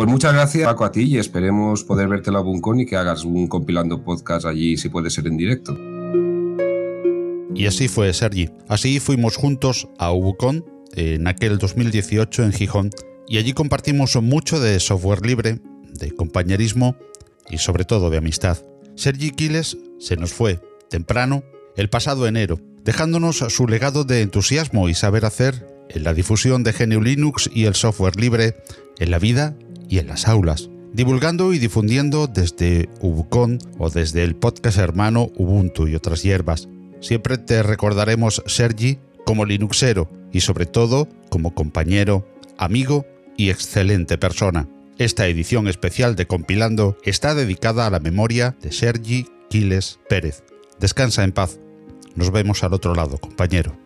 Pues muchas gracias Paco a ti y esperemos poder verte en la Buncon y que hagas un compilando podcast allí si puede ser en directo. Y así fue Sergi. Así fuimos juntos a Ubucon en aquel 2018 en Gijón y allí compartimos mucho de software libre, de compañerismo y sobre todo de amistad. Sergi Quiles se nos fue temprano el pasado enero, dejándonos su legado de entusiasmo y saber hacer en la difusión de GNU Linux y el software libre en la vida y en las aulas, divulgando y difundiendo desde Ubucon o desde el podcast hermano Ubuntu y otras hierbas. Siempre te recordaremos, Sergi, como Linuxero y sobre todo como compañero, amigo y excelente persona. Esta edición especial de Compilando está dedicada a la memoria de Sergi Quiles Pérez. Descansa en paz. Nos vemos al otro lado, compañero.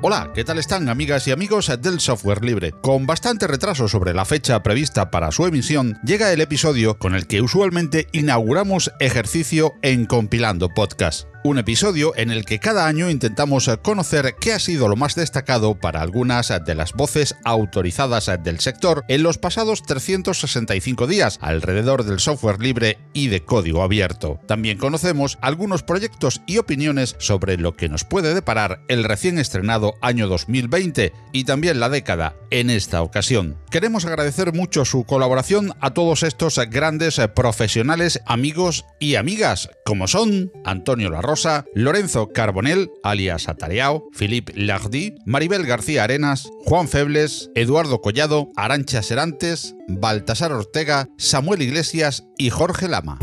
Hola, ¿qué tal están amigas y amigos del software libre? Con bastante retraso sobre la fecha prevista para su emisión, llega el episodio con el que usualmente inauguramos ejercicio en Compilando Podcast un episodio en el que cada año intentamos conocer qué ha sido lo más destacado para algunas de las voces autorizadas del sector en los pasados 365 días alrededor del software libre y de código abierto. También conocemos algunos proyectos y opiniones sobre lo que nos puede deparar el recién estrenado año 2020 y también la década en esta ocasión. Queremos agradecer mucho su colaboración a todos estos grandes profesionales, amigos y amigas, como son Antonio Larrosa, Lorenzo Carbonell, alias Atareao, Philippe Lardy, Maribel García Arenas, Juan Febles, Eduardo Collado, Arancha Serantes, Baltasar Ortega, Samuel Iglesias y Jorge Lama.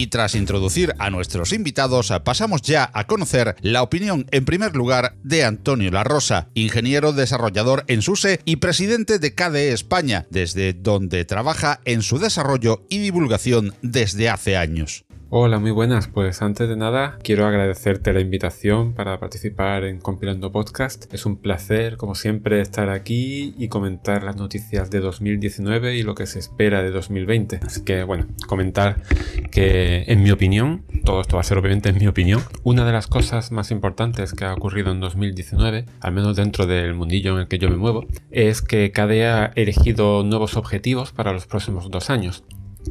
Y tras introducir a nuestros invitados, pasamos ya a conocer la opinión en primer lugar de Antonio La Rosa, ingeniero desarrollador en SUSE y presidente de KDE España, desde donde trabaja en su desarrollo y divulgación desde hace años. Hola, muy buenas. Pues antes de nada, quiero agradecerte la invitación para participar en Compilando Podcast. Es un placer, como siempre, estar aquí y comentar las noticias de 2019 y lo que se espera de 2020. Así que, bueno, comentar que, en mi opinión, todo esto va a ser obviamente en mi opinión, una de las cosas más importantes que ha ocurrido en 2019, al menos dentro del mundillo en el que yo me muevo, es que KDE ha elegido nuevos objetivos para los próximos dos años.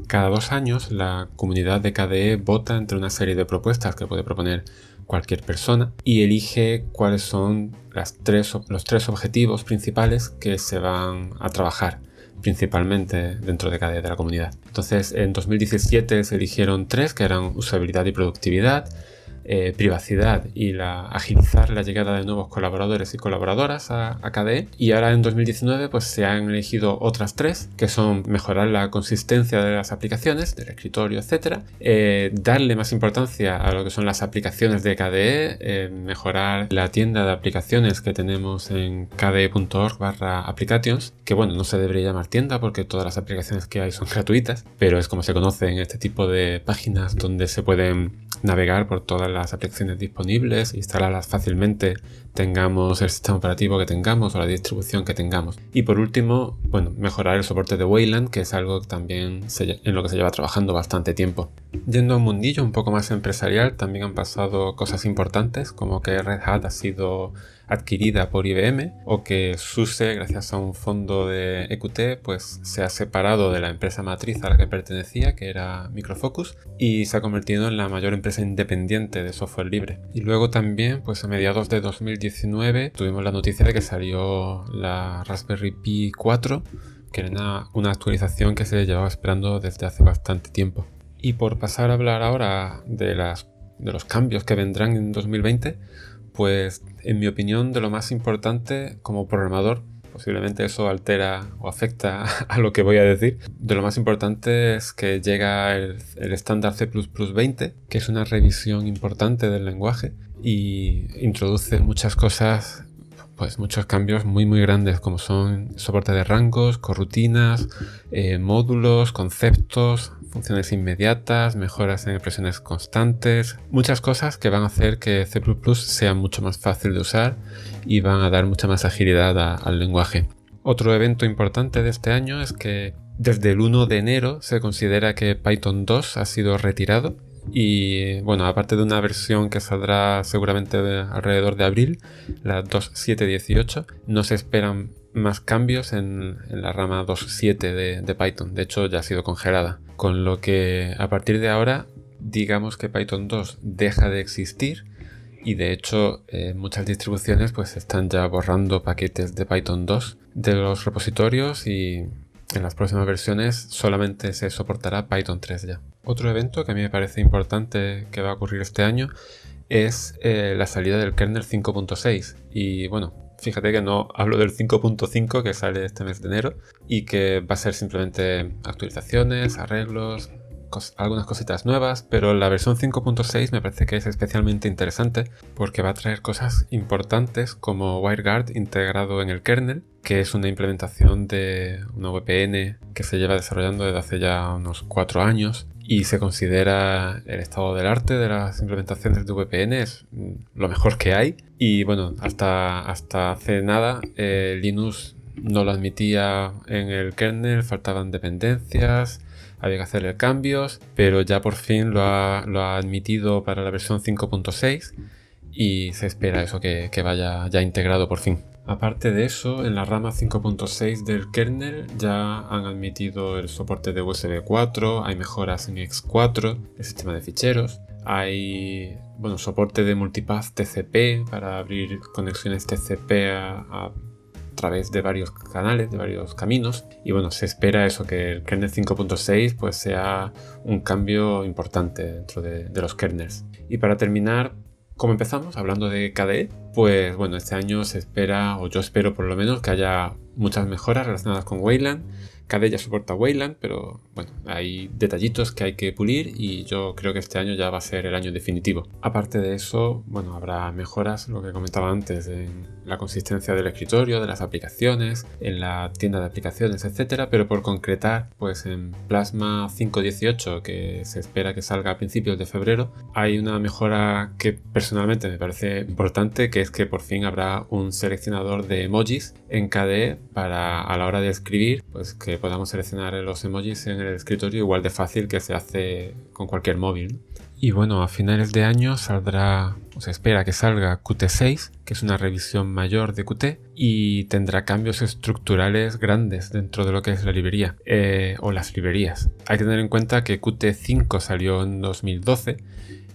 Cada dos años la comunidad de KDE vota entre una serie de propuestas que puede proponer cualquier persona y elige cuáles son los tres objetivos principales que se van a trabajar principalmente dentro de KDE de la comunidad. Entonces en 2017 se eligieron tres que eran usabilidad y productividad, eh, privacidad y la, agilizar la llegada de nuevos colaboradores y colaboradoras a, KDE. Y ahora en 2019 pues se han elegido otras tres, que son mejorar la consistencia de las aplicaciones, del escritorio, etc. Eh, darle más importancia a lo que son las aplicaciones de KDE, eh, mejorar la tienda de aplicaciones que tenemos en kde.org barra applications, que bueno, no se debería llamar tienda porque todas las aplicaciones que hay son gratuitas, pero es como se conoce en este tipo de páginas donde se pueden navegar por todas las aplicaciones disponibles, instalarlas fácilmente, tengamos el sistema operativo que tengamos o la distribución que tengamos. Y por último, bueno, mejorar el soporte de Wayland, que es algo también en lo que se lleva trabajando bastante tiempo. Yendo a un mundillo un poco más empresarial, también han pasado cosas importantes, como que Red Hat ha sido adquirida por IBM o que SUSE, gracias a un fondo de EQT, pues se ha separado de la empresa matriz a la que pertenecía, que era Microfocus, y se ha convertido en la mayor empresa independiente de software libre. Y luego también, pues a mediados de 2019, tuvimos la noticia de que salió la Raspberry Pi 4, que era una, actualización que se llevaba esperando desde hace bastante tiempo. Y por pasar a hablar ahora de, los cambios que vendrán en 2020, pues en mi opinión de lo más importante como programador posiblemente eso altera o afecta a lo que voy a decir. De lo más importante es que llega el, estándar C 20, que es una revisión importante del lenguaje y introduce muchas cosas pues muchos cambios muy muy grandes como son soporte de rangos, corrutinas, eh, módulos, conceptos, funciones inmediatas, mejoras en expresiones constantes, muchas cosas que van a hacer que C++ sea mucho más fácil de usar y van a dar mucha más agilidad al lenguaje. Otro evento importante de este año es que desde el 1 de enero se considera que Python 2 ha sido retirado y bueno, aparte de una versión que saldrá seguramente alrededor de abril, la 2.7.18, no se esperan más cambios en, la rama 2.7 de, de, Python. De hecho, ya ha sido congelada. Con lo que a partir de ahora, digamos que Python 2 deja de existir. Y de hecho, eh, muchas distribuciones pues están ya borrando paquetes de Python 2 de los repositorios y en las próximas versiones solamente se soportará Python 3 ya. Otro evento que a mí me parece importante que va a ocurrir este año es eh, la salida del kernel 5.6. Y bueno, fíjate que no hablo del 5.5 que sale este mes de enero y que va a ser simplemente actualizaciones, arreglos, algunas cositas nuevas, pero la versión 5.6 me parece que es especialmente interesante porque va a traer cosas importantes como WireGuard integrado en el kernel, que es una implementación de una VPN que se lleva desarrollando desde hace ya unos 4 años y se considera el estado del arte de las implementaciones de VPN es lo mejor que hay. Y bueno hasta, hasta hace nada eh, Linux no lo admitía en el kernel faltaban dependencias había que hacerle cambios, pero ya por fin lo ha, admitido para la versión 5.6 y se espera eso que, vaya ya integrado por fin. Aparte de eso, en la rama 5.6 del kernel ya han admitido el soporte de USB 4, hay mejoras en X4, el sistema de ficheros, hay bueno, soporte de multipath TCP para abrir conexiones TCP a través de varios canales, de varios caminos. Y bueno, se espera eso, que el kernel 5.6 pues sea un cambio importante dentro de, los kernels. Y para terminar, como empezamos hablando de KDE, pues bueno, este año se espera, o yo espero por lo menos, que haya muchas mejoras relacionadas con Wayland KDE ya soporta Wayland, pero bueno, hay detallitos que hay que pulir y yo creo que este año ya va a ser el año definitivo. Aparte de eso, bueno, habrá mejoras, lo que comentaba antes, en la consistencia del escritorio, de las aplicaciones, en la tienda de aplicaciones, etcétera, pero por concretar, pues en Plasma 5.18, que se espera que salga a principios de febrero, hay una mejora que personalmente me parece importante, que es que por fin habrá un seleccionador de emojis en KDE para a la hora de escribir, pues que podamos seleccionar los emojis en el escritorio igual de fácil que se hace con cualquier móvil. Y bueno, a finales de año saldrá, o se espera que salga Qt6, que es una revisión mayor de Qt, y tendrá cambios estructurales grandes dentro de lo que es la librería, eh, o las librerías. Hay que tener en cuenta que Qt5 salió en 2012,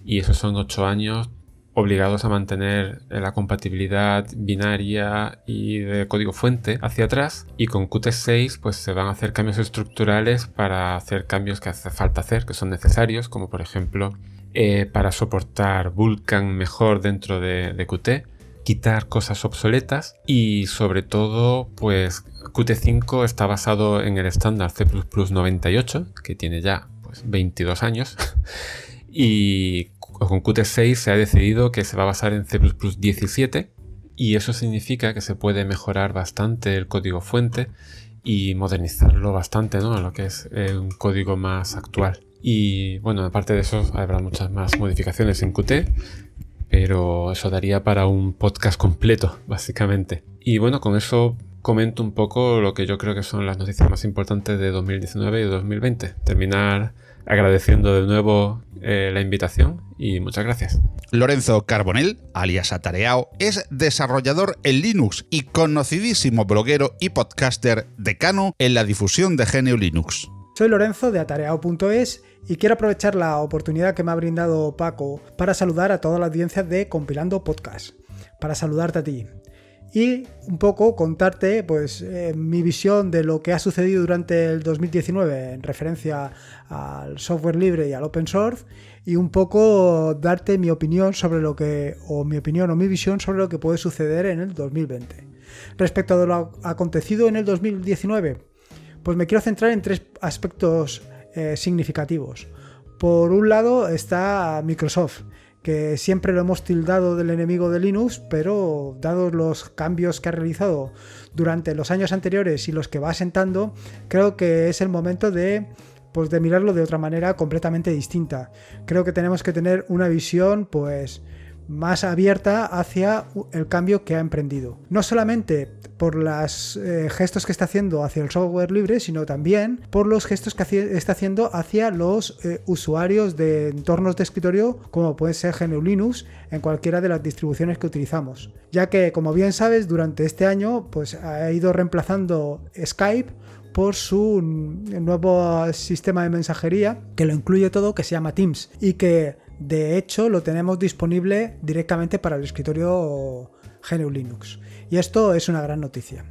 y esos son 8 años obligados a mantener la compatibilidad binaria y de código fuente hacia atrás y con Qt 6 pues se van a hacer cambios estructurales para hacer cambios que hace falta hacer que son necesarios como por ejemplo eh, para soportar Vulkan mejor dentro de, de Qt quitar cosas obsoletas y sobre todo pues Qt5 está basado en el estándar C++ 98 que tiene ya pues 22 años y con Qt 6 se ha decidido que se va a basar en C++ 17 y eso significa que se puede mejorar bastante el código fuente y modernizarlo bastante, ¿no? Lo que es eh, un código más actual. Y bueno, aparte de eso, habrá muchas más modificaciones en Qt, pero eso daría para un podcast completo, básicamente. Y bueno, con eso comento un poco lo que yo creo que son las noticias más importantes de 2019 y 2020. Terminar agradeciendo de nuevo eh, la invitación y muchas gracias. Lorenzo Carbonell, alias Atareao, es desarrollador en Linux y conocidísimo bloguero y podcaster decano en la difusión de GNU Linux. Soy Lorenzo de atareao.es y quiero aprovechar la oportunidad que me ha brindado Paco para saludar a toda la audiencia de Compilando Podcast. Para saludarte a ti, y un poco contarte pues eh, mi visión de lo que ha sucedido durante el 2019 en referencia al software libre y al open source y un poco darte mi opinión sobre lo que o mi opinión o mi visión sobre lo que puede suceder en el 2020. Respecto a lo acontecido en el 2019, pues me quiero centrar en tres aspectos eh, significativos. Por un lado está Microsoft, que siempre lo hemos tildado del enemigo de Linux, pero dados los cambios que ha realizado durante los años anteriores y los que va asentando, creo que es el momento de pues de mirarlo de otra manera completamente distinta. Creo que tenemos que tener una visión pues más abierta hacia el cambio que ha emprendido. No solamente por los eh, gestos que está haciendo hacia el software libre, sino también por los gestos que está haciendo hacia los eh, usuarios de entornos de escritorio como puede ser GNU Linux en cualquiera de las distribuciones que utilizamos. Ya que, como bien sabes, durante este año pues, ha ido reemplazando Skype por su nuevo sistema de mensajería que lo incluye todo, que se llama Teams y que de hecho, lo tenemos disponible directamente para el escritorio GNU Linux. Y esto es una gran noticia.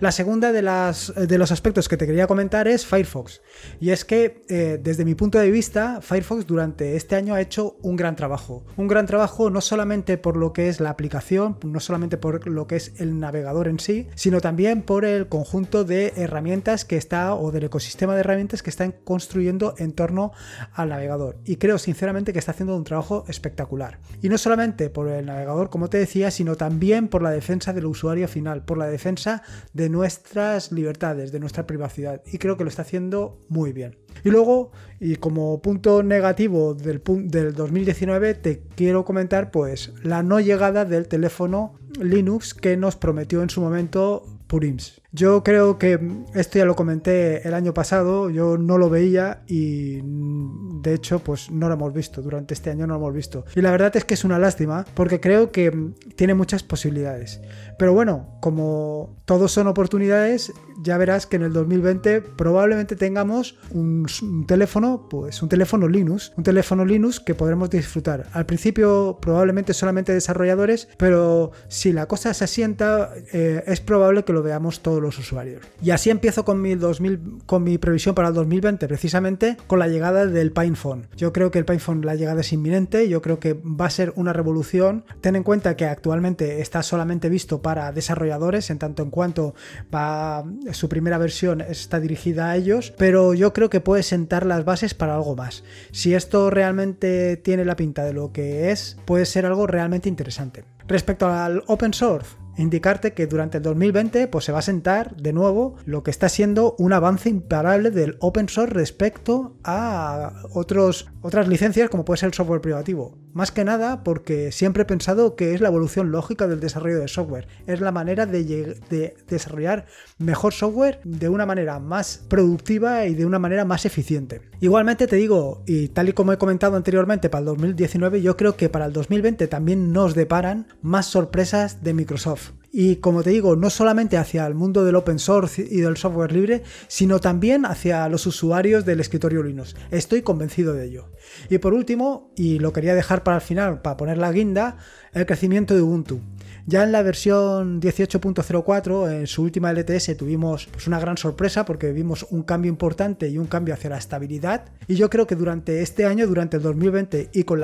La segunda de, las, de, los aspectos que te quería comentar es Firefox. Y es que eh, desde mi punto de vista, Firefox durante este año ha hecho un gran trabajo. Un gran trabajo no solamente por lo que es la aplicación, no solamente por lo que es el navegador en sí, sino también por el conjunto de herramientas que está o del ecosistema de herramientas que están construyendo en torno al navegador. Y creo sinceramente que está haciendo un trabajo espectacular. Y no solamente por el navegador, como te decía, sino también por la defensa del usuario final, por la defensa de nuestras libertades, de nuestra privacidad. Y creo que lo está haciendo muy bien. Y luego, y como punto negativo del, del 2019, te quiero comentar pues la no llegada del teléfono Linux que nos prometió en su momento Purims. Yo creo que esto ya lo comenté el año pasado, yo no lo veía y de hecho pues no lo hemos visto, durante este año no lo hemos visto. Y la verdad es que es una lástima porque creo que tiene muchas posibilidades. Pero bueno, como todos son oportunidades, ya verás que en el 2020 probablemente tengamos un, teléfono, pues un teléfono Linux, un teléfono Linux que podremos disfrutar. Al principio probablemente solamente desarrolladores, pero si la cosa se asienta eh, es probable que lo veamos todos los usuarios. Y así empiezo con mi, 2000, con mi previsión para el 2020, precisamente con la llegada del PinePhone. Yo creo que el PinePhone, la llegada es inminente, yo creo que va a ser una revolución. Ten en cuenta que actualmente está solamente visto para desarrolladores, en tanto en cuanto va, su primera versión está dirigida a ellos, pero yo creo que puede sentar las bases para algo más. Si esto realmente tiene la pinta de lo que es, puede ser algo realmente interesante. Respecto al open source, indicarte que durante el 2020 pues, se va a sentar de nuevo lo que está siendo un avance imparable del open source respecto a otros, otras licencias como puede ser el software privativo. Más que nada porque siempre he pensado que es la evolución lógica del desarrollo de software. Es la manera de, de desarrollar mejor software de una manera más productiva y de una manera más eficiente. Igualmente te digo, y tal y como he comentado anteriormente para el 2019, yo creo que para el 2020 también nos deparan más sorpresas de Microsoft. Y como te digo, no solamente hacia el mundo del open source y del software libre, sino también hacia los usuarios del escritorio Linux. Estoy convencido de ello. Y por último, y lo quería dejar para el final, para poner la guinda, el crecimiento de Ubuntu. Ya en la versión 18.04, en su última LTS, tuvimos pues, una gran sorpresa porque vimos un cambio importante y un cambio hacia la estabilidad. Y yo creo que durante este año, durante el 2020 y con,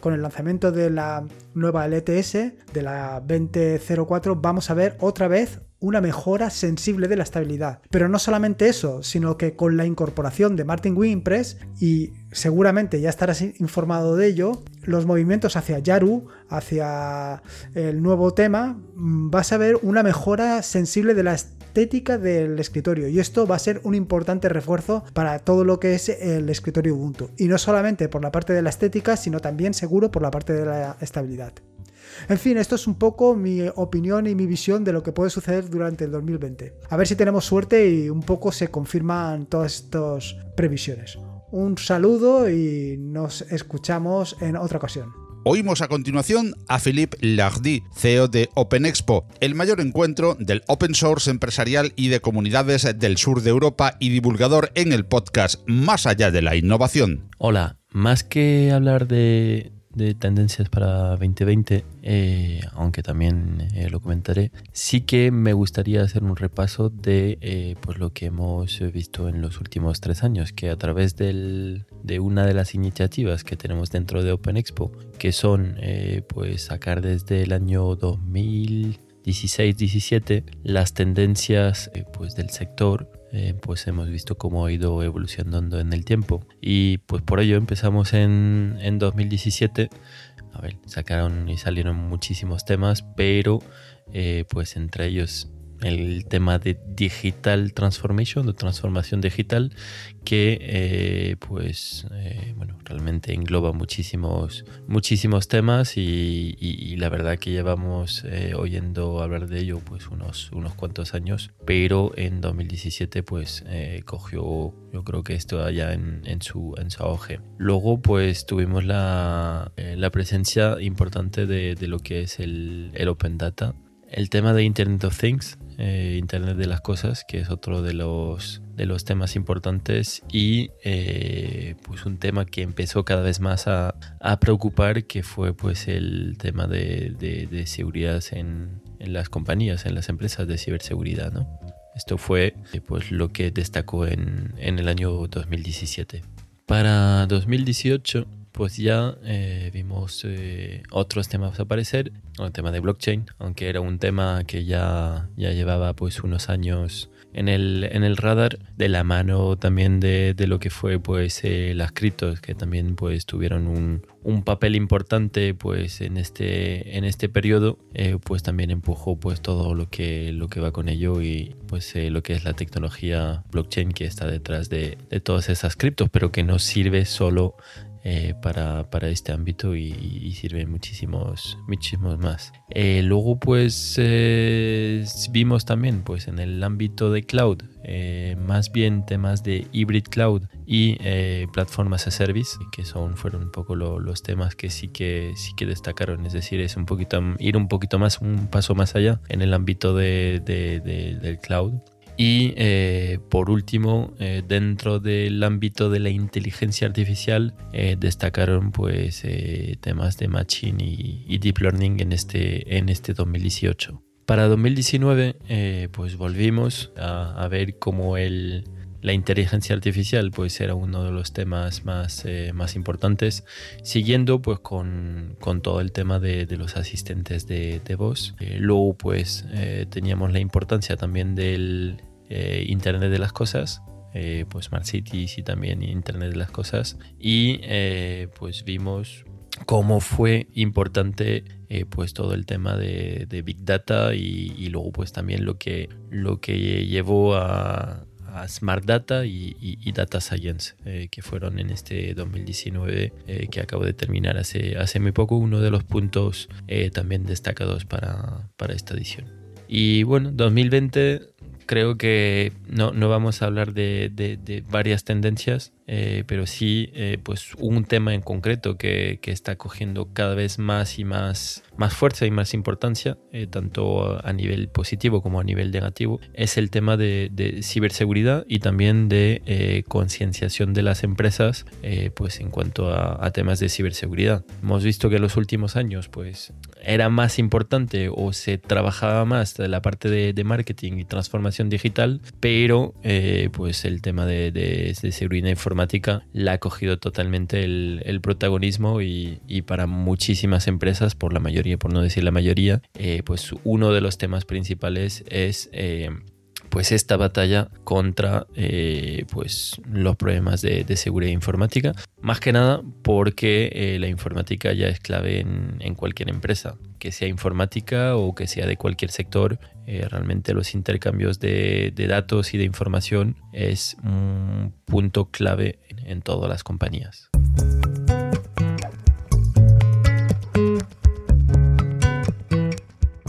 con el lanzamiento de la nueva LTS, de la 2004, vamos a ver otra vez una mejora sensible de la estabilidad. Pero no solamente eso, sino que con la incorporación de Martin WinPress y seguramente ya estarás informado de ello, los movimientos hacia Yaru, hacia el nuevo tema, mm, vas a ver una mejora sensible de la estética del escritorio y esto va a ser un importante refuerzo para todo lo que es el escritorio Ubuntu y no solamente por la parte de la estética, sino también seguro por la parte de la estabilidad. En fin, esto es un poco mi opinión y mi visión de lo que puede suceder durante el 2020. A ver si tenemos suerte y un poco se confirman todas estas previsiones. Un saludo y nos escuchamos en otra ocasión. Oímos a continuación a Philippe Lardy, CEO de Open Expo, el mayor encuentro del open source empresarial y de comunidades del sur de Europa y divulgador en el podcast Más allá de la innovación. Hola, más que hablar de, de tendencias para 2020, eh, aunque también eh, lo comentaré, sí que me gustaría hacer un repaso de eh, pues lo que hemos visto en los últimos tres años, que a través del, de una de las iniciativas que tenemos dentro de Open Expo, que son pues sacar desde el año 2000 2016-17 las tendencias pues del sector eh, pues hemos visto cómo ha ido evolucionando en el tiempo. Y pues por ello empezamos en, en 2017 a ver sacaron y salieron muchísimos temas pero eh, pues entre ellos el tema de digital transformation, de transformación digital, que eh, pues eh, bueno, realmente engloba muchísimos, muchísimos temas y, la verdad que llevamos eh, oyendo hablar de ello pues unos, unos cuantos años, pero en 2017 pues cogió yo creo que esto allá en, en, su, en su auge. Luego pues tuvimos la, la presencia importante de, de, lo que es el, el Open Data. El tema de Internet of Things, eh, Internet de las Cosas, que es otro de los, de los temas importantes y eh, pues un tema que empezó cada vez más a, a preocupar, que fue pues el tema de, de, seguridad en, en, las compañías, en las empresas de ciberseguridad. ¿no? Esto fue eh, pues lo que destacó en, en el año 2017. Para 2018 pues ya eh, vimos eh, otros temas aparecer, el tema de blockchain, aunque era un tema que ya, ya llevaba pues unos años en el, en el radar, de la mano también de, de lo que fue pues eh, las criptos, que también pues tuvieron un, un, papel importante pues en este, en este periodo, pues también empujó pues todo lo que, lo que va con ello y pues lo que es la tecnología blockchain que está detrás de, de todas esas criptos, pero que no sirve solo eh, para, para, este ámbito y, y, sirven muchísimos, muchísimos más. Eh, luego pues eh, vimos también pues en el ámbito de cloud más bien temas de hybrid cloud y plataformas a service que son fueron un poco lo, los temas que sí que sí que destacaron es decir es un poquito ir un poquito más un paso más allá en el ámbito de, de, de, del cloud y eh, por último, eh, dentro del ámbito de la inteligencia artificial, eh, destacaron pues temas de machine y, deep learning en este, en este 2018. Para 2019, pues volvimos a, ver cómo el, la inteligencia artificial pues era uno de los temas más, más importantes, siguiendo pues con, con, todo el tema de, de los asistentes de, de voz. luego pues teníamos la importancia también del eh, Internet de las Cosas, eh, pues Smart Cities y también Internet de las Cosas. Y eh, pues vimos cómo fue importante pues todo el tema de, Big Data y, luego pues también lo que, lo que llevó a, Smart Data y, Data Science, que fueron en este 2019 que acabo de terminar hace, hace muy poco, uno de los puntos también destacados para, para esta edición. Y bueno, 2020 creo que no, no vamos a hablar de, de, varias tendencias, eh, pero sí eh, pues un tema en concreto que, que, está cogiendo cada vez más y más, más fuerza y más importancia, eh, tanto a nivel positivo como a nivel negativo, es el tema de, de ciberseguridad y también de concienciación de las empresas pues en cuanto a, a, temas de ciberseguridad. Hemos visto que en los últimos años pues era más importante o se trabajaba más de la parte de, de marketing y transformación digital, pero eh, pues el tema de, seguridad informática la ha cogido totalmente el, protagonismo y, para muchísimas empresas, por la mayoría, por no decir la mayoría, eh, pues uno de los temas principales es... Eh, pues esta batalla contra eh, pues los problemas de, seguridad informática más que nada porque eh, la informática ya es clave en, cualquier empresa que sea informática o que sea de cualquier sector eh, realmente los intercambios de, de, datos y de información es un punto clave en todas las compañías.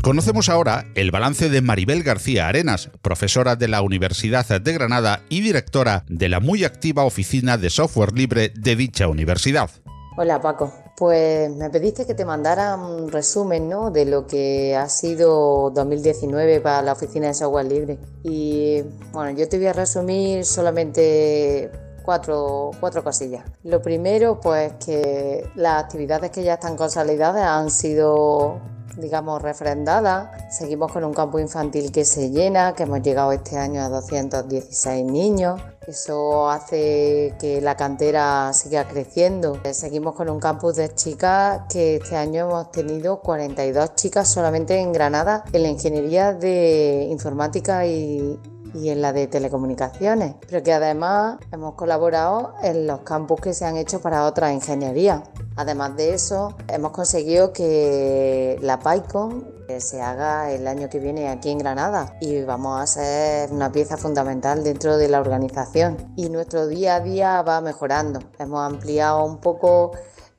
Conocemos ahora el balance de Maribel García Arenas, profesora de la Universidad de Granada y directora de la muy activa oficina de software libre de dicha universidad. Hola Paco, pues me pediste que te mandara un resumen ¿no? de lo que ha sido 2019 para la oficina de software libre. Y bueno, yo te voy a resumir solamente cuatro, cuatro cosillas. Lo primero, pues que las actividades que ya están consolidadas han sido digamos, refrendada. Seguimos con un campo infantil que se llena, que hemos llegado este año a 216 niños. Eso hace que la cantera siga creciendo. Seguimos con un campus de chicas que este año hemos tenido 42 chicas solamente en Granada en la ingeniería de informática y, y en la de telecomunicaciones, pero que además hemos colaborado en los campus que se han hecho para otras ingenierías. Además de eso, hemos conseguido que la PyCon se haga el año que viene aquí en Granada y vamos a ser una pieza fundamental dentro de la organización y nuestro día a día va mejorando. Hemos ampliado un poco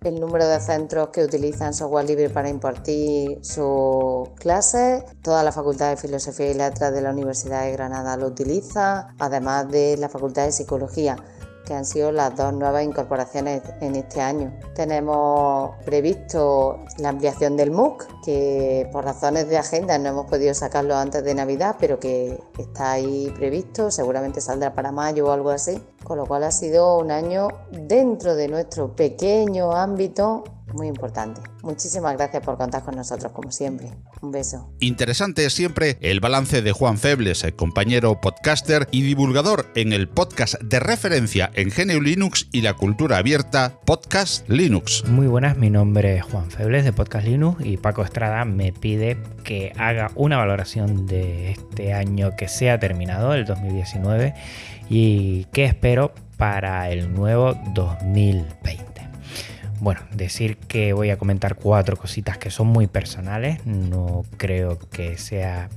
el número de centros que utilizan software libre para impartir sus clases. Toda la Facultad de Filosofía y Letras de la Universidad de Granada lo utiliza, además de la Facultad de Psicología que han sido las dos nuevas incorporaciones en este año. Tenemos previsto la ampliación del MOOC, que por razones de agenda no hemos podido sacarlo antes de Navidad, pero que está ahí previsto, seguramente saldrá para mayo o algo así, con lo cual ha sido un año dentro de nuestro pequeño ámbito muy importante. Muchísimas gracias por contar con nosotros, como siempre. Un beso. Interesante es siempre el balance de Juan Febles, el compañero podcaster y divulgador en el podcast de referencia en GNU Linux y la cultura abierta, Podcast Linux. Muy buenas, mi nombre es Juan Febles de Podcast Linux y Paco Estrada me pide que haga una valoración de este año que se ha terminado, el 2019, y qué espero para el nuevo 2020. Bueno, decir que voy a comentar cuatro cositas que son muy personales, no creo que sea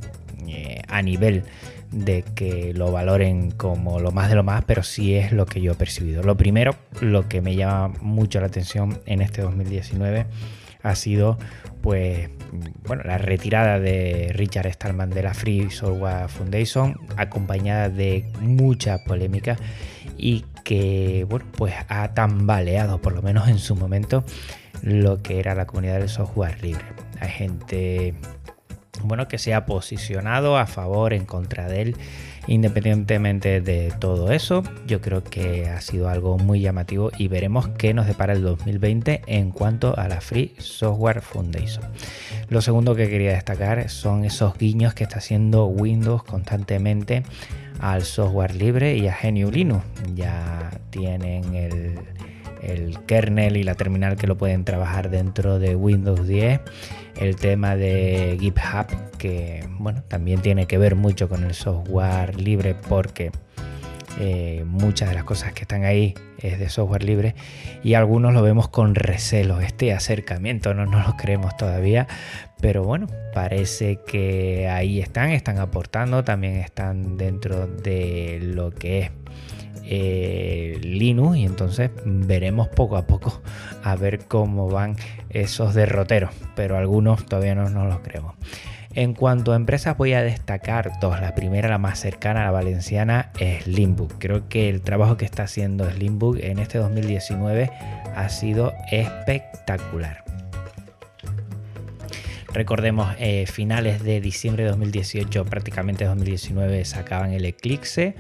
eh, a nivel de que lo valoren como lo más de lo más, pero sí es lo que yo he percibido. Lo primero, lo que me llama mucho la atención en este 2019 ha sido pues bueno, la retirada de Richard Stallman de la Free Software Foundation, acompañada de mucha polémica y que bueno, pues ha tambaleado, por lo menos en su momento, lo que era la comunidad del software libre. Hay gente bueno, que se ha posicionado a favor, en contra de él, independientemente de todo eso. Yo creo que ha sido algo muy llamativo y veremos qué nos depara el 2020 en cuanto a la Free Software Foundation. Lo segundo que quería destacar son esos guiños que está haciendo Windows constantemente al software libre y a GNU Linux. Ya tienen el, el kernel y la terminal que lo pueden trabajar dentro de Windows 10 el tema de GitHub, que bueno, también tiene que ver mucho con el software libre porque eh, muchas de las cosas que están ahí es de software libre y algunos lo vemos con recelo este acercamiento, no nos lo creemos todavía, pero bueno, parece que ahí están, están aportando, también están dentro de lo que es eh, Linux y entonces veremos poco a poco a ver cómo van esos derroteros, pero algunos todavía no nos los creemos. En cuanto a empresas voy a destacar dos. La primera, la más cercana a la valenciana, es Limbook. Creo que el trabajo que está haciendo Limbook en este 2019 ha sido espectacular. Recordemos, eh, finales de diciembre de 2018, prácticamente 2019, sacaban el Eclipse,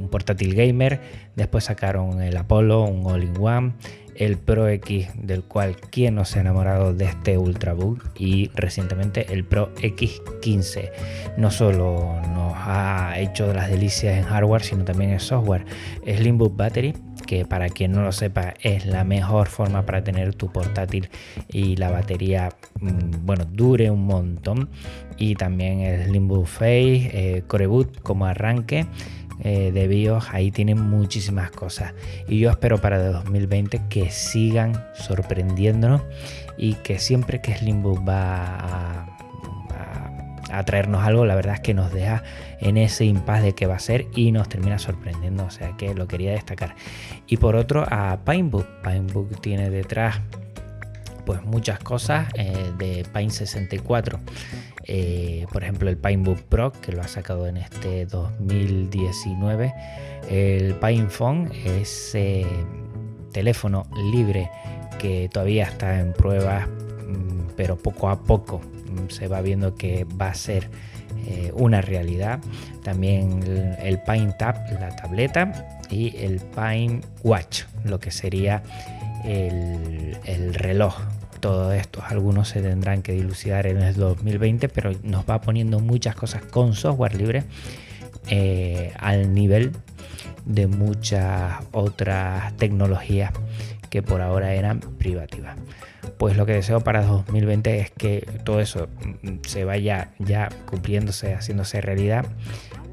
un portátil gamer, después sacaron el Apollo, un all-in-one, el Pro X, del cual quien no se ha enamorado de este Ultrabook, y recientemente el Pro X15. No solo nos ha hecho las delicias en hardware, sino también en software. Slimbook Battery, que para quien no lo sepa es la mejor forma para tener tu portátil y la batería mm, bueno dure un montón y también el Slimbook Face eh, Coreboot como arranque eh, de BIOS, ahí tienen muchísimas cosas. Y yo espero para 2020 que sigan sorprendiéndonos y que siempre que Slimbook va a, traernos algo, la verdad es que nos deja en ese impas de qué va a ser y nos termina sorprendiendo. O sea que lo quería destacar. Y por otro, a Pinebook. Pinebook tiene detrás pues muchas cosas eh, de Pine 64 eh, por ejemplo el Pinebook Pro que lo ha sacado en este 2019 el PinePhone ese teléfono libre que todavía está en pruebas mm, pero poco a poco mm, se va viendo que va a ser eh, una realidad. También el, el Pine la tableta y el Pine Watch lo que sería el reloj todos estos. Algunos se tendrán que dilucidar en el 2020, pero nos va poniendo muchas cosas con software libre eh, al nivel de muchas otras tecnologías que por ahora eran privativas. Pues lo que deseo para 2020 es que todo eso se vaya ya cumpliéndose, haciéndose realidad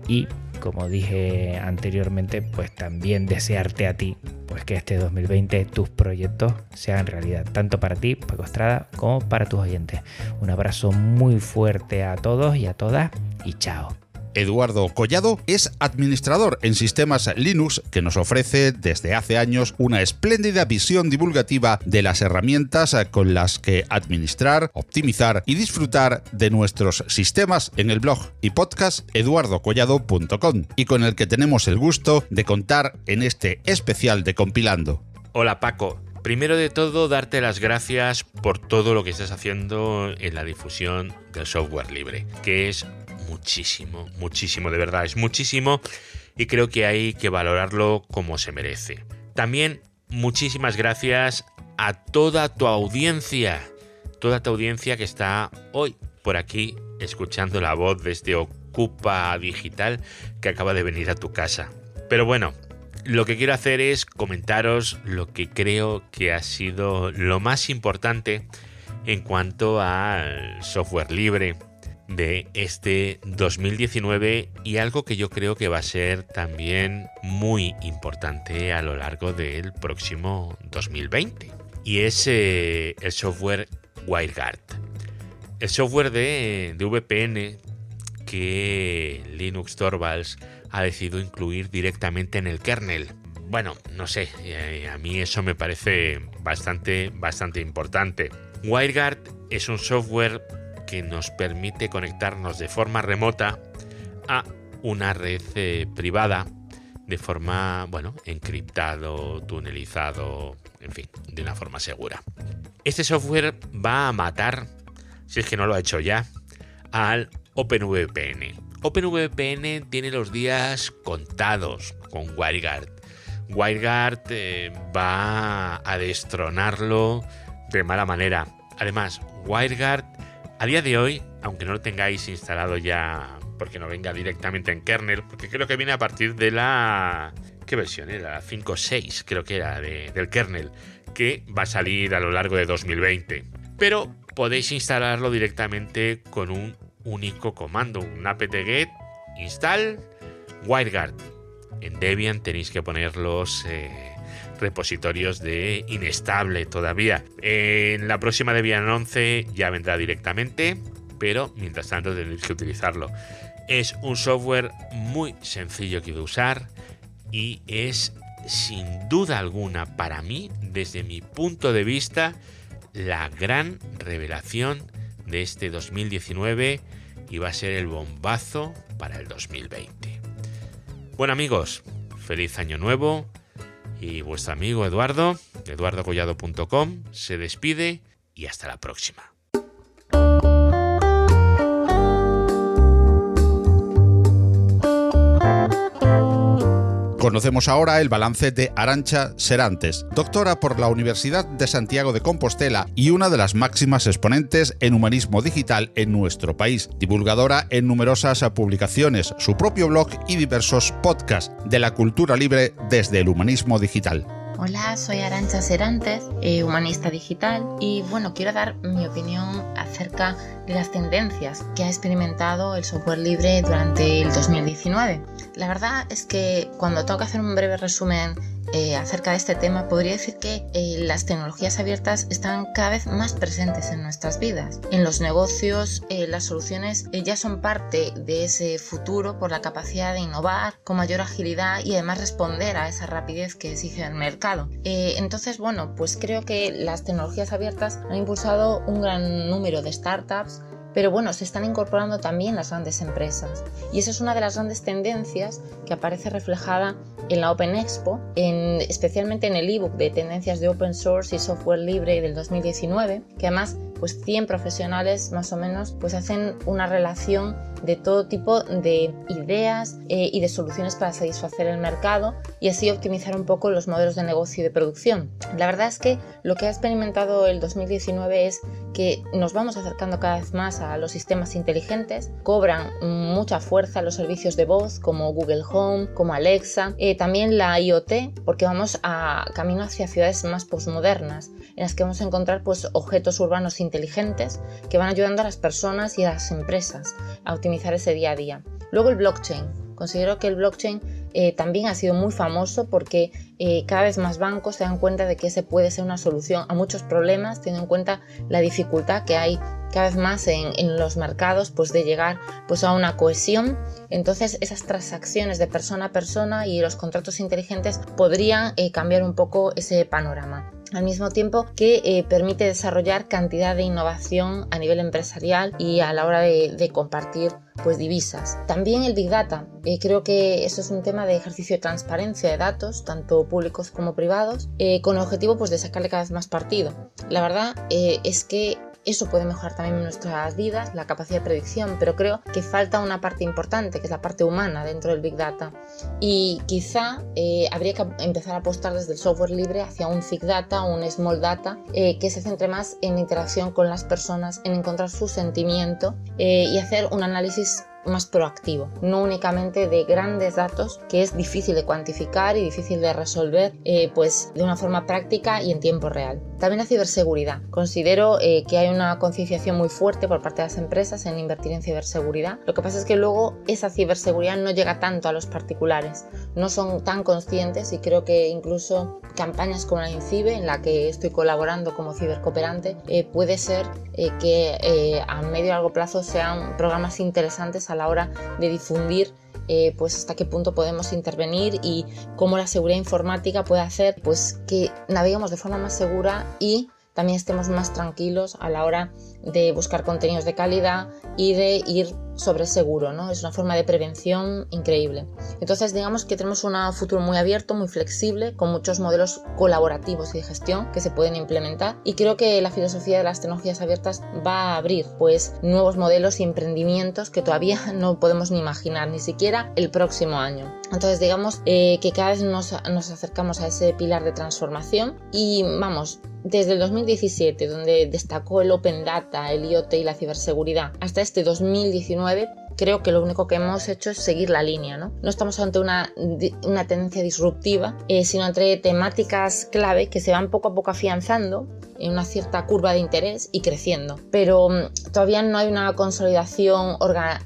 y como dije anteriormente, pues también desearte a ti, pues que este 2020 tus proyectos sean realidad, tanto para ti, Paco Estrada, como para tus oyentes. Un abrazo muy fuerte a todos y a todas y chao. Eduardo Collado es administrador en sistemas Linux que nos ofrece desde hace años una espléndida visión divulgativa de las herramientas con las que administrar, optimizar y disfrutar de nuestros sistemas en el blog y podcast eduardocollado.com y con el que tenemos el gusto de contar en este especial de Compilando. Hola Paco, Primero de todo, darte las gracias por todo lo que estás haciendo en la difusión del software libre, que es muchísimo, muchísimo, de verdad, es muchísimo y creo que hay que valorarlo como se merece. También muchísimas gracias a toda tu audiencia, toda tu audiencia que está hoy por aquí escuchando la voz de este Ocupa Digital que acaba de venir a tu casa. Pero bueno, lo que quiero hacer es comentaros lo que creo que ha sido lo más importante en cuanto al software libre, de este 2019 y algo que yo creo que va a ser también muy importante a lo largo del próximo 2020 y es eh, el software WireGuard. El software de, VPN que Linux Torvalds ha decidido incluir directamente en el kernel. Bueno, no sé, eh, a mí eso me parece bastante, bastante importante. WireGuard es un software que nos permite conectarnos de forma remota a una red eh, privada de forma, bueno, encriptado, tunelizado, en fin, de una forma segura. Este software va a matar, si es que no lo ha hecho ya, al OpenVPN. OpenVPN tiene los días contados con WireGuard. WireGuard eh, va a destronarlo de mala manera. Además, WireGuard a día de hoy, aunque no lo tengáis instalado ya porque no venga directamente en kernel, porque creo que viene a partir de la... ¿Qué versión era? La 5.6 creo que era del kernel, que va a salir a lo largo de 2020. Pero podéis instalarlo directamente con un único comando, un apt-get install WireGuard. En Debian tenéis que poner los eh, repositorios de inestable todavía. En la próxima Debian 11 ya vendrá directamente, pero mientras tanto tenéis que utilizarlo. Es un software muy sencillo que de usar y es sin duda alguna para mí, desde mi punto de vista, la gran revelación de este 2019 y va a ser el bombazo para el 2020. Bueno amigos, feliz año nuevo, y vuestro amigo Eduardo, eduardocollado.com, se despide y hasta la próxima. Conocemos ahora el balance de Arancha Serantes, doctora por la Universidad de Santiago de Compostela y una de las máximas exponentes en humanismo digital en nuestro país, divulgadora en numerosas publicaciones, su propio blog y diversos podcasts de la cultura libre desde el humanismo digital. Hola, soy Arancha Serantes, eh, humanista digital, y bueno, quiero dar mi opinión acerca de las tendencias que ha experimentado el software libre durante el 2019. La verdad es que cuando tengo que hacer un breve resumen eh, acerca de este tema, podría decir que eh, las tecnologías abiertas están cada vez más presentes en nuestras vidas. En los negocios, eh, las soluciones ya son parte de ese futuro por la capacidad de innovar con mayor agilidad y además responder a esa rapidez que exige el mercado. entonces, bueno, pues creo que las tecnologías abiertas han impulsado un gran número de startups pero bueno, se están incorporando también las grandes empresas. Y esa es una de las grandes tendencias que aparece reflejada en la Open Expo, en, especialmente en el ebook de tendencias de open source y software libre del 2019, que además pues 100 profesionales más o menos pues hacen una relación de todo tipo de ideas eh, y de soluciones para satisfacer el mercado y así optimizar un poco los modelos de negocio y de producción. La verdad es que lo que ha experimentado el 2019 es que nos vamos acercando cada vez más a los sistemas inteligentes, cobran mucha fuerza los servicios de voz como Google Home, como Alexa, eh, también la IoT, porque vamos a camino hacia ciudades más postmodernas, en las que vamos a encontrar pues, objetos urbanos inteligentes que van ayudando a las personas y a las empresas a optimizar ese día a día. Luego el blockchain. Considero que el blockchain eh, también ha sido muy famoso porque eh, cada vez más bancos se dan cuenta de que ese puede ser una solución a muchos problemas, teniendo en cuenta la dificultad que hay cada vez más en, los mercados pues de llegar pues a una cohesión entonces esas transacciones de persona a persona y los contratos inteligentes podrían eh, cambiar un poco ese panorama al mismo tiempo que eh, permite desarrollar cantidad de innovación a nivel empresarial y a la hora de, compartir pues divisas. También el Big Data. Eh, creo que eso es un tema de ejercicio de transparencia de datos, tanto públicos como privados, con el objetivo pues, de sacarle cada vez más partido. La verdad es que eso puede mejorar también nuestras vidas, la capacidad de predicción, pero creo que falta una parte importante, que es la parte humana dentro del Big Data. Y quizá eh, habría que empezar a apostar desde el software libre hacia un Big Data un Small Data eh, que se centre más en interacción con las personas, en encontrar su sentimiento eh, y hacer un análisis más proactivo, no únicamente de grandes datos que es difícil de cuantificar y difícil de resolver pues de una forma práctica y en tiempo real. También la ciberseguridad. Considero eh, que hay una concienciación muy fuerte por parte de las empresas en invertir en ciberseguridad. Lo que pasa es que luego esa ciberseguridad no llega tanto a los particulares, no son tan conscientes y creo que incluso campañas como la INCIBE, en la que estoy colaborando como cibercooperante, eh, puede ser que a medio y largo plazo sean programas interesantes a la hora de difundir eh, pues hasta qué punto podemos intervenir y cómo la seguridad informática puede hacer pues que naveguemos de forma más segura y también estemos más tranquilos a la hora de buscar contenidos de calidad y de ir sobre seguro, ¿no? Es una forma de prevención increíble. Entonces, digamos que tenemos un futuro muy abierto, muy flexible, con muchos modelos colaborativos y de gestión que se pueden implementar y creo que la filosofía de las tecnologías abiertas va a abrir pues nuevos modelos y emprendimientos que todavía no podemos ni imaginar, ni siquiera el próximo año. Entonces, digamos eh, que cada vez nos, nos acercamos a ese pilar de transformación y vamos, desde el 2017, donde destacó el Open Data, el IoT y la ciberseguridad, hasta este 2019, creo que lo único que hemos hecho es seguir la línea. No, estamos ante una, una tendencia disruptiva, eh, sino entre temáticas clave que se van poco a poco afianzando en una cierta curva de interés y creciendo. Pero mm, todavía no hay una consolidación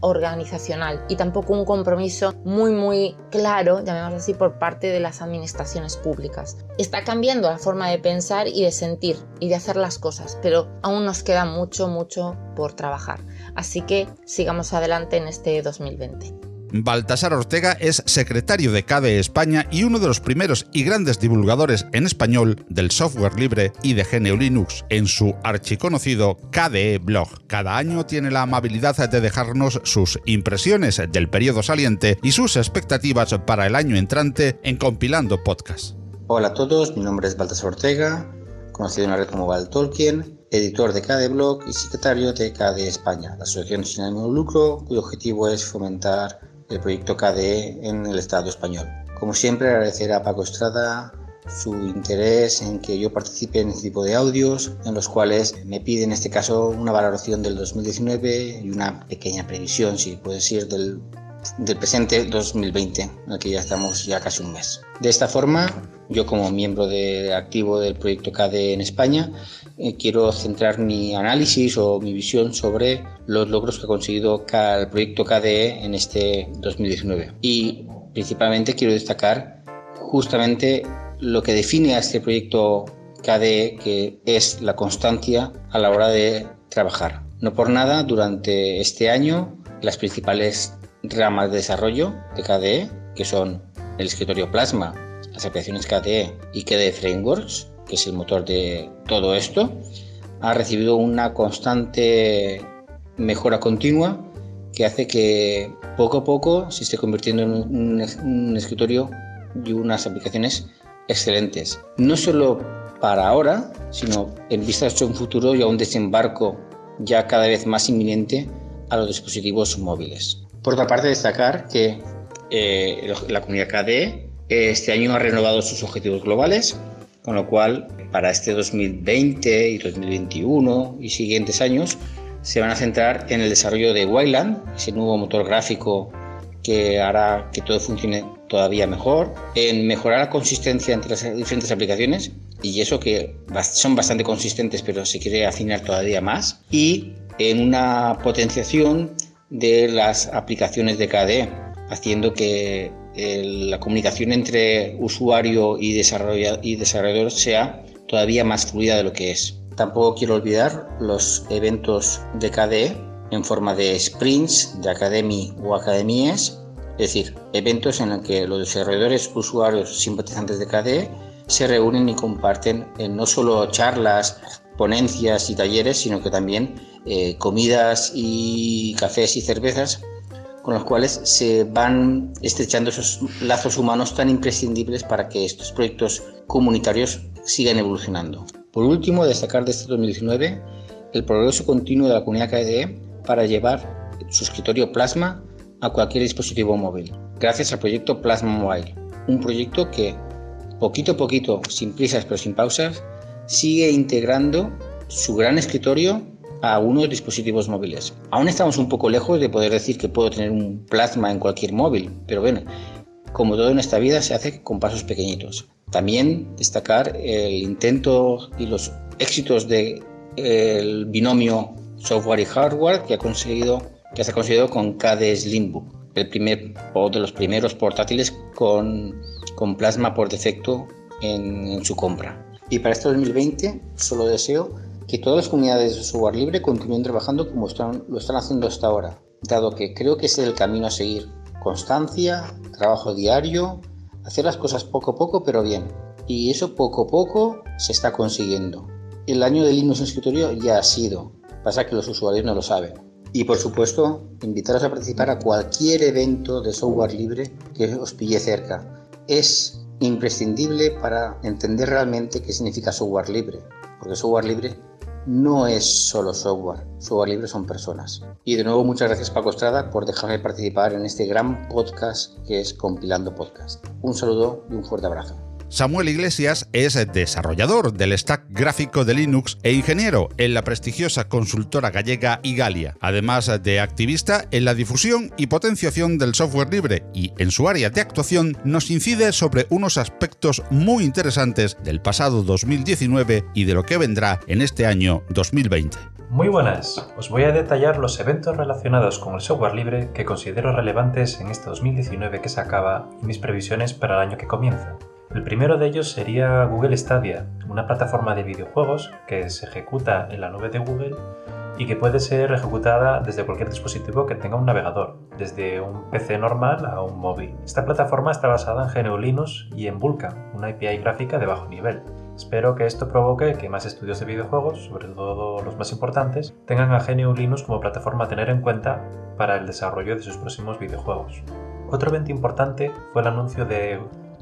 organizacional y tampoco un compromiso muy muy claro, llamémoslo así, por parte de las administraciones públicas. Está cambiando la forma de pensar y de sentir y de hacer las cosas, pero aún nos queda mucho, mucho por trabajar. Así que sigamos adelante en este 2020. Baltasar Ortega es secretario de CADE España y uno de los primeros y grandes divulgadores en español del software libre y de GNU Linux en su archiconocido KDE Blog. Cada año tiene la amabilidad de dejarnos sus impresiones del periodo saliente y sus expectativas para el año entrante en Compilando Podcast. Hola a todos, mi nombre es Baltasar Ortega, conocido en la red como Val Tolkien, editor de KDE Blog y secretario de KDE España, la asociación sin ánimo de lucro cuyo objetivo es fomentar el proyecto KDE en el Estado español. Como siempre, agradecer a Paco Estrada su interés en que yo participe en este tipo de audios, en los cuales me pide en este caso una valoración del 2019 y una pequeña previsión, si puede ser, del, del presente 2020, en el que ya estamos ya casi un mes. De esta forma, yo como miembro de, activo del proyecto KDE en España, eh, quiero centrar mi análisis o mi visión sobre los logros que ha conseguido el proyecto KDE en este 2019. Y principalmente quiero destacar justamente lo que define a este proyecto KDE, que es la constancia a la hora de trabajar. No por nada, durante este año, las principales ramas de desarrollo de KDE, que son el escritorio Plasma, las aplicaciones KDE y KDE Frameworks, que es el motor de todo esto, ha recibido una constante mejora continua que hace que poco a poco se esté convirtiendo en un, escritorio y unas aplicaciones excelentes. No solo para ahora, sino en vista de un futuro y a un desembarco ya cada vez más inminente a los dispositivos móviles. Por otra parte, destacar que eh, la comunidad KDE este año ha renovado sus objetivos globales, con lo cual para este 2020 y 2021 y siguientes años se van a centrar en el desarrollo de Wayland, ese nuevo motor gráfico que hará que todo funcione todavía mejor, en mejorar la consistencia entre las diferentes aplicaciones, y eso que son bastante consistentes, pero se quiere afinar todavía más, y en una potenciación de las aplicaciones de KDE, haciendo que la comunicación entre usuario y, desarrollador sea todavía más fluida de lo que es. Tampoco quiero olvidar los eventos de KDE en forma de sprints, de Academy o Academies, es decir, eventos en los que los desarrolladores, usuarios, simpatizantes de KDE se reúnen y comparten eh, no solo charlas, ponencias y talleres, sino que también eh, comidas y cafés y cervezas con los cuales se van estrechando esos lazos humanos tan imprescindibles para que estos proyectos comunitarios sigan evolucionando. Por último, destacar de este 2019 el progreso continuo de la comunidad KDE para llevar su escritorio Plasma a cualquier dispositivo móvil, gracias al proyecto Plasma Mobile, un proyecto que poquito a poquito, sin prisas pero sin pausas, sigue integrando su gran escritorio a unos dispositivos móviles. Aún estamos un poco lejos de poder decir que puedo tener un plasma en cualquier móvil, pero bueno, como todo en esta vida se hace con pasos pequeñitos. También destacar el intento y los éxitos del el binomio software y hardware que ha conseguido que se ha conseguido con KDE Slimbook, el primer o de los primeros portátiles con, con plasma por defecto en su compra. Y para este 2020 solo deseo que todas las comunidades de software libre continúen trabajando como están, lo están haciendo hasta ahora, dado que creo que ese es el camino a seguir. Constancia, trabajo diario, hacer las cosas poco a poco pero bien. Y eso poco a poco se está consiguiendo. El año de Linux en escritorio ya ha sido, pasa que los usuarios no lo saben. Y por supuesto, invitaros a participar a cualquier evento de software libre que os pille cerca. Es imprescindible para entender realmente qué significa software libre, porque software libre no es solo software, software libre son personas. Y de nuevo muchas gracias Paco Estrada por dejarme participar en este gran podcast que es Compilando Podcast. Un saludo y un fuerte abrazo. Samuel Iglesias es desarrollador del stack gráfico de Linux e ingeniero en la prestigiosa consultora gallega Igalia, además de activista en la difusión y potenciación del software libre y en su área de actuación nos incide sobre unos aspectos muy interesantes del pasado 2019 y de lo que vendrá en este año 2020. Muy buenas, os voy a detallar los eventos relacionados con el software libre que considero relevantes en este 2019 que se acaba y mis previsiones para el año que comienza. El primero de ellos sería Google Stadia, una plataforma de videojuegos que se ejecuta en la nube de Google y que puede ser ejecutada desde cualquier dispositivo que tenga un navegador, desde un PC normal a un móvil. Esta plataforma está basada en GNU Linux y en Vulkan, una API gráfica de bajo nivel. Espero que esto provoque que más estudios de videojuegos, sobre todo los más importantes, tengan a GNU Linux como plataforma a tener en cuenta para el desarrollo de sus próximos videojuegos. Otro evento importante fue el anuncio de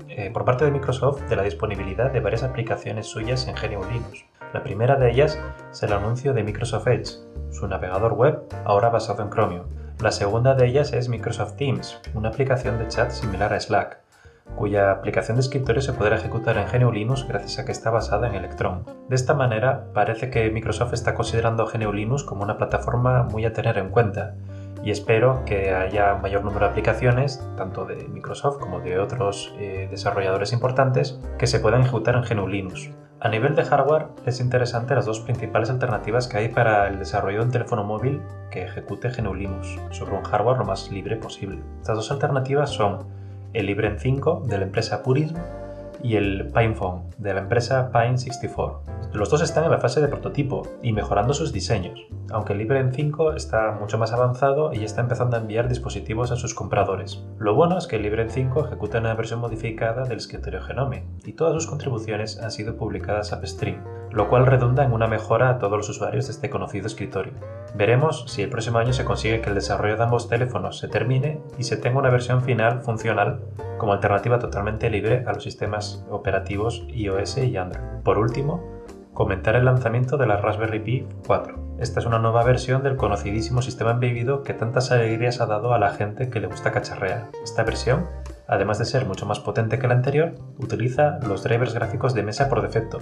eh, por parte de Microsoft de la disponibilidad de varias aplicaciones suyas en GNU Linux. La primera de ellas es el anuncio de Microsoft Edge, su navegador web ahora basado en Chromium. La segunda de ellas es Microsoft Teams, una aplicación de chat similar a Slack, cuya aplicación de escritorio se podrá ejecutar en GNU Linux gracias a que está basada en Electron. De esta manera, parece que Microsoft está considerando GNU Linux como una plataforma muy a tener en cuenta, y espero que haya mayor número de aplicaciones, tanto de Microsoft como de otros eh, desarrolladores importantes, que se puedan ejecutar en GNU Linux. A nivel de hardware, es interesante las dos principales alternativas que hay para el desarrollo de un teléfono móvil que ejecute GNU Linux sobre un hardware lo más libre posible. Estas dos alternativas son el Librem 5 de la empresa Purism y el PinePhone de la empresa Pine64. Los dos están en la fase de prototipo y mejorando sus diseños, aunque el Librem 5 está mucho más avanzado y está empezando a enviar dispositivos a sus compradores. Lo bueno es que el Librem 5 ejecuta una versión modificada del escritorio Genome y todas sus contribuciones han sido publicadas upstream, lo cual redunda en una mejora a todos los usuarios de este conocido escritorio. Veremos si el próximo año se consigue que el desarrollo de ambos teléfonos se termine y se tenga una versión final funcional como alternativa totalmente libre a los sistemas operativos iOS y Android. Por último, comentar el lanzamiento de la Raspberry Pi 4. Esta es una nueva versión del conocidísimo sistema embebido que tantas alegrías ha dado a la gente que le gusta cacharrear. Esta versión, además de ser mucho más potente que la anterior, utiliza los drivers gráficos de mesa por defecto,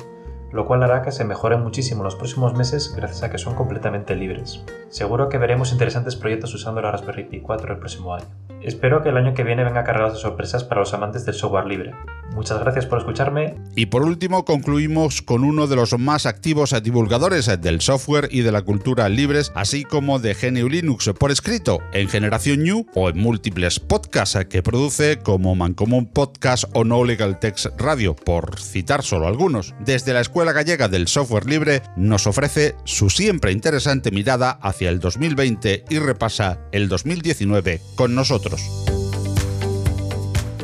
lo cual hará que se mejoren muchísimo los próximos meses gracias a que son completamente libres. Seguro que veremos interesantes proyectos usando la Raspberry Pi 4 el próximo año. Espero que el año que viene venga cargado de sorpresas para los amantes del software libre. Muchas gracias por escucharme. Y por último, concluimos con uno de los más activos divulgadores del software y de la cultura libres, así como de GNU Linux por escrito en Generación New o en múltiples podcasts que produce como Mancomun Podcast o No Legal Text Radio, por citar solo algunos. Desde la Escuela Gallega del Software Libre nos ofrece su siempre interesante mirada hacia el 2020 y repasa el 2019 con nosotros.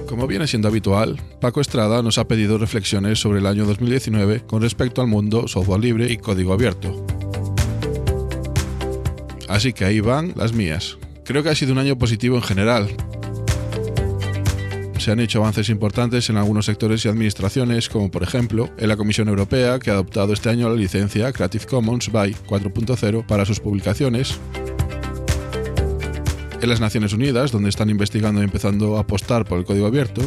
Como viene siendo habitual, Paco Estrada nos ha pedido reflexiones sobre el año 2019 con respecto al mundo software libre y código abierto. Así que ahí van las mías. Creo que ha sido un año positivo en general. Se han hecho avances importantes en algunos sectores y administraciones, como por ejemplo en la Comisión Europea, que ha adoptado este año la licencia Creative Commons by 4.0 para sus publicaciones, en las Naciones Unidas, donde están investigando y empezando a apostar por el código abierto.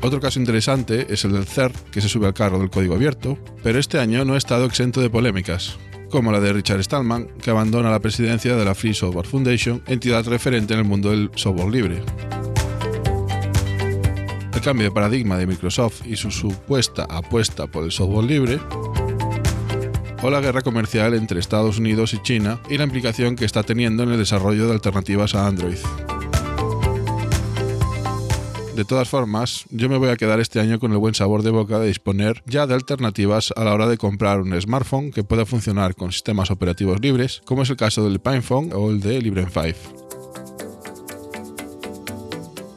Otro caso interesante es el del CERT, que se sube al carro del código abierto, pero este año no ha estado exento de polémicas, como la de Richard Stallman, que abandona la presidencia de la Free Software Foundation, entidad referente en el mundo del software libre. El cambio de paradigma de Microsoft y su supuesta apuesta por el software libre, o la guerra comercial entre Estados Unidos y China y la implicación que está teniendo en el desarrollo de alternativas a Android. De todas formas, yo me voy a quedar este año con el buen sabor de boca de disponer ya de alternativas a la hora de comprar un smartphone que pueda funcionar con sistemas operativos libres, como es el caso del PinePhone o el de Librem 5.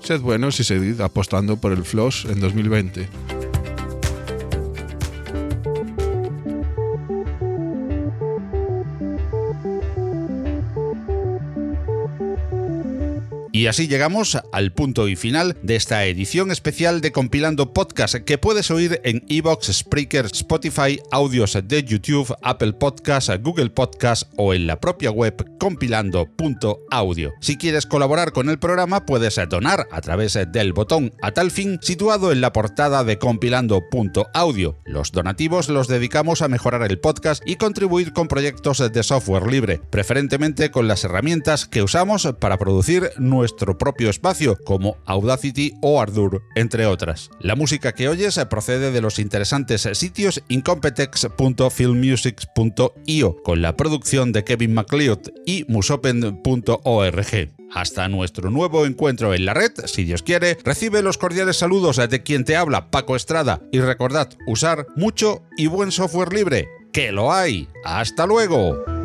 Sed buenos y seguid apostando por el Floss en 2020. Y así llegamos al punto y final de esta edición especial de Compilando Podcast que puedes oír en Evox, Spreaker, Spotify, audios de YouTube, Apple Podcast, Google Podcast o en la propia web compilando.audio. Si quieres colaborar con el programa puedes donar a través del botón a tal fin situado en la portada de compilando.audio. Los donativos los dedicamos a mejorar el podcast y contribuir con proyectos de software libre, preferentemente con las herramientas que usamos para producir nuestro nuestro propio espacio, como Audacity o Ardour, entre otras. La música que oyes procede de los interesantes sitios incompetex.filmmusics.io, con la producción de Kevin MacLeod y musopen.org. Hasta nuestro nuevo encuentro en la red, si Dios quiere, recibe los cordiales saludos de quien te habla, Paco Estrada, y recordad usar mucho y buen software libre, que lo hay. Hasta luego.